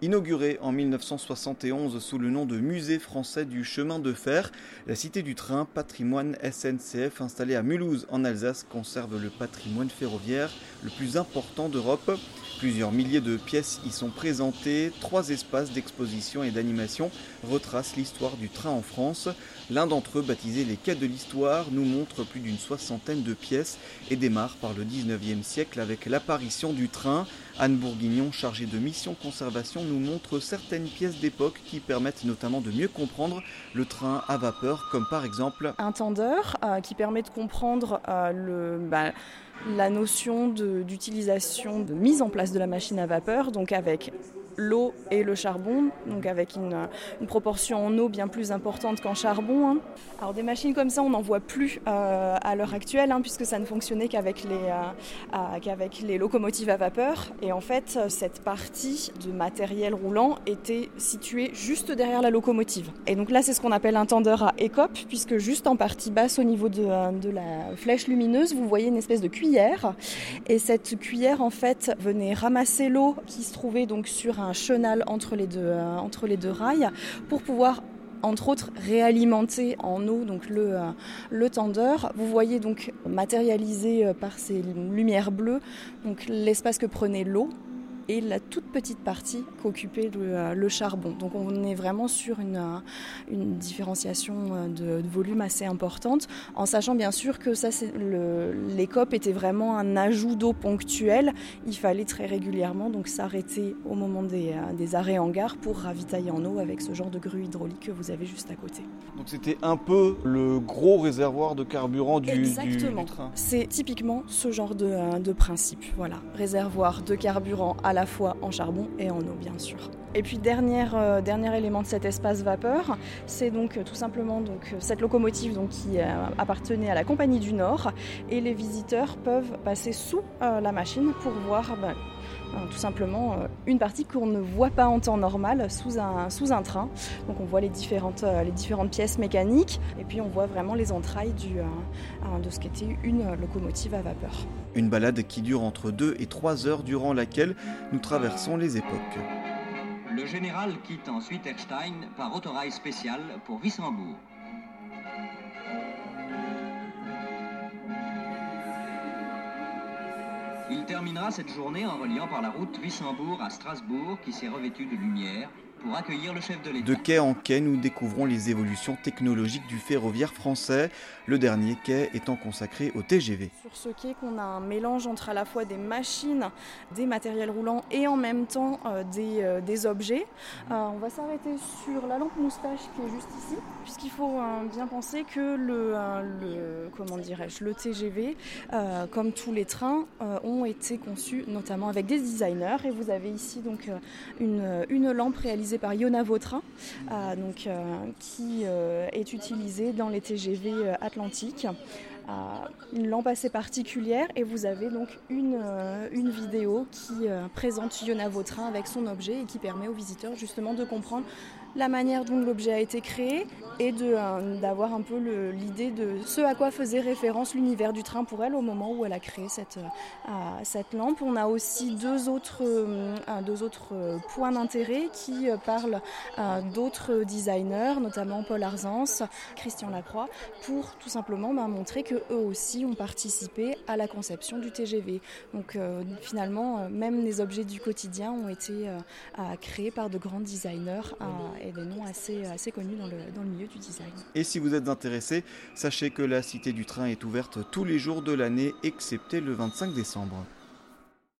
Inaugurée en 1971 sous le nom de Musée français du chemin de fer, la Cité du train, patrimoine SNCF installée à Mulhouse en Alsace, conserve le patrimoine ferroviaire le plus important d'Europe. Plusieurs milliers de pièces y sont présentées. Trois espaces d'exposition et d'animation retracent l'histoire du train en France. L'un d'entre eux, baptisé Les Quais de l'Histoire, nous montre plus d'une soixantaine de pièces et démarre par le 19e siècle avec l'apparition du train. Anne Bourguignon, chargée de mission conservation, nous montre certaines pièces d'époque qui permettent notamment de mieux comprendre le train à vapeur, comme par exemple un tendeur euh, qui permet de comprendre euh. Bah, la notion d'utilisation, de, mise en place de la machine à vapeur, donc avec l'eau et le charbon, donc avec une, proportion en eau bien plus importante qu'en charbon. Hein. Alors des machines comme ça, on n'en voit plus euh, à l'heure actuelle, hein, puisque ça ne fonctionnait qu'avec les, euh, qu'avec les locomotives à vapeur. Et en fait, cette partie de matériel roulant était située juste derrière la locomotive. Et donc là, c'est ce qu'on appelle un tendeur à écope, puisque juste en partie basse au niveau de, de la flèche lumineuse, vous voyez une espèce de cuillère. Et cette cuillère, en fait, venait ramasser l'eau qui se trouvait donc sur un un chenal entre les deux, euh, entre les deux rails pour pouvoir entre autres réalimenter en eau donc le, euh, le tendeur. Vous voyez donc matérialisé euh, par ces lumières bleues donc l'espace que prenait l'eau et la toute petite partie qu'occupait le, euh, le, charbon. Donc on est vraiment sur une, euh, une différenciation euh, de, volume assez importante, en sachant bien sûr que ça, l'écope était vraiment un ajout d'eau ponctuel. Il fallait très régulièrement donc s'arrêter au moment des, des, arrêts en gare pour ravitailler en eau avec ce genre de grue hydraulique que vous avez juste à côté. Donc c'était un peu le gros réservoir de carburant du, Exactement. train. C'est typiquement ce genre de, de principe. Voilà, réservoir de carburant à la fois en charbon et en eau bien sûr. Et puis euh, dernier élément de cet espace vapeur, c'est donc euh, tout simplement donc, euh, cette locomotive donc, qui appartenait à la Compagnie du Nord et les visiteurs peuvent passer sous la machine pour voir ben, tout simplement une partie qu'on ne voit pas en temps normal sous un, sous un train. Donc on voit les différentes, les différentes pièces mécaniques et puis on voit vraiment les entrailles du, de ce qu'était une locomotive à vapeur. Une balade qui dure entre 2 et 3 heures durant laquelle nous traversons les époques. Le général quitte ensuite Erstein par autorail spécial pour Wissembourg. Il terminera cette journée en reliant par la route Wissembourg à Strasbourg qui s'est revêtue de lumière pour accueillir le chef de l'État. De quai en quai, nous découvrons les évolutions technologiques du ferroviaire français, le dernier quai étant consacré au TGV. Sur ce quai, qu'on a un mélange entre à la fois des machines, des matériels roulants et en même temps euh, des, euh, des, objets. Euh, on va s'arrêter sur la lampe moustache qui est juste ici, puisqu'il faut bien penser que le, le comment dirais-je, le TGV, comme tous les trains, ont été conçus notamment avec des designers. Et vous avez ici donc une, une lampe réalisée par Yona Vautrin, euh, donc, euh, qui euh, est utilisé dans les TGV atlantiques. une lampe assez particulière et vous avez donc une, une vidéo qui présente Yona Vautrin avec son objet et qui permet aux visiteurs justement de comprendre la manière dont l'objet a été créé et d'avoir un peu l'idée de ce à quoi faisait référence l'univers du train pour elle au moment où elle a créé cette, cette lampe. On a aussi deux autres, points d'intérêt qui parle euh, d'autres designers, notamment Paul Arzance, Christian Lacroix, pour tout simplement bah, montrer que eux aussi ont participé à la conception du TGV. Donc euh, finalement, euh, même les objets du quotidien ont été créés par de grands designers et des noms assez, assez connus dans le, dans le milieu Et si vous êtes intéressé, sachez que la Cité du Train est ouverte tous les jours de l'année, excepté le 25 décembre.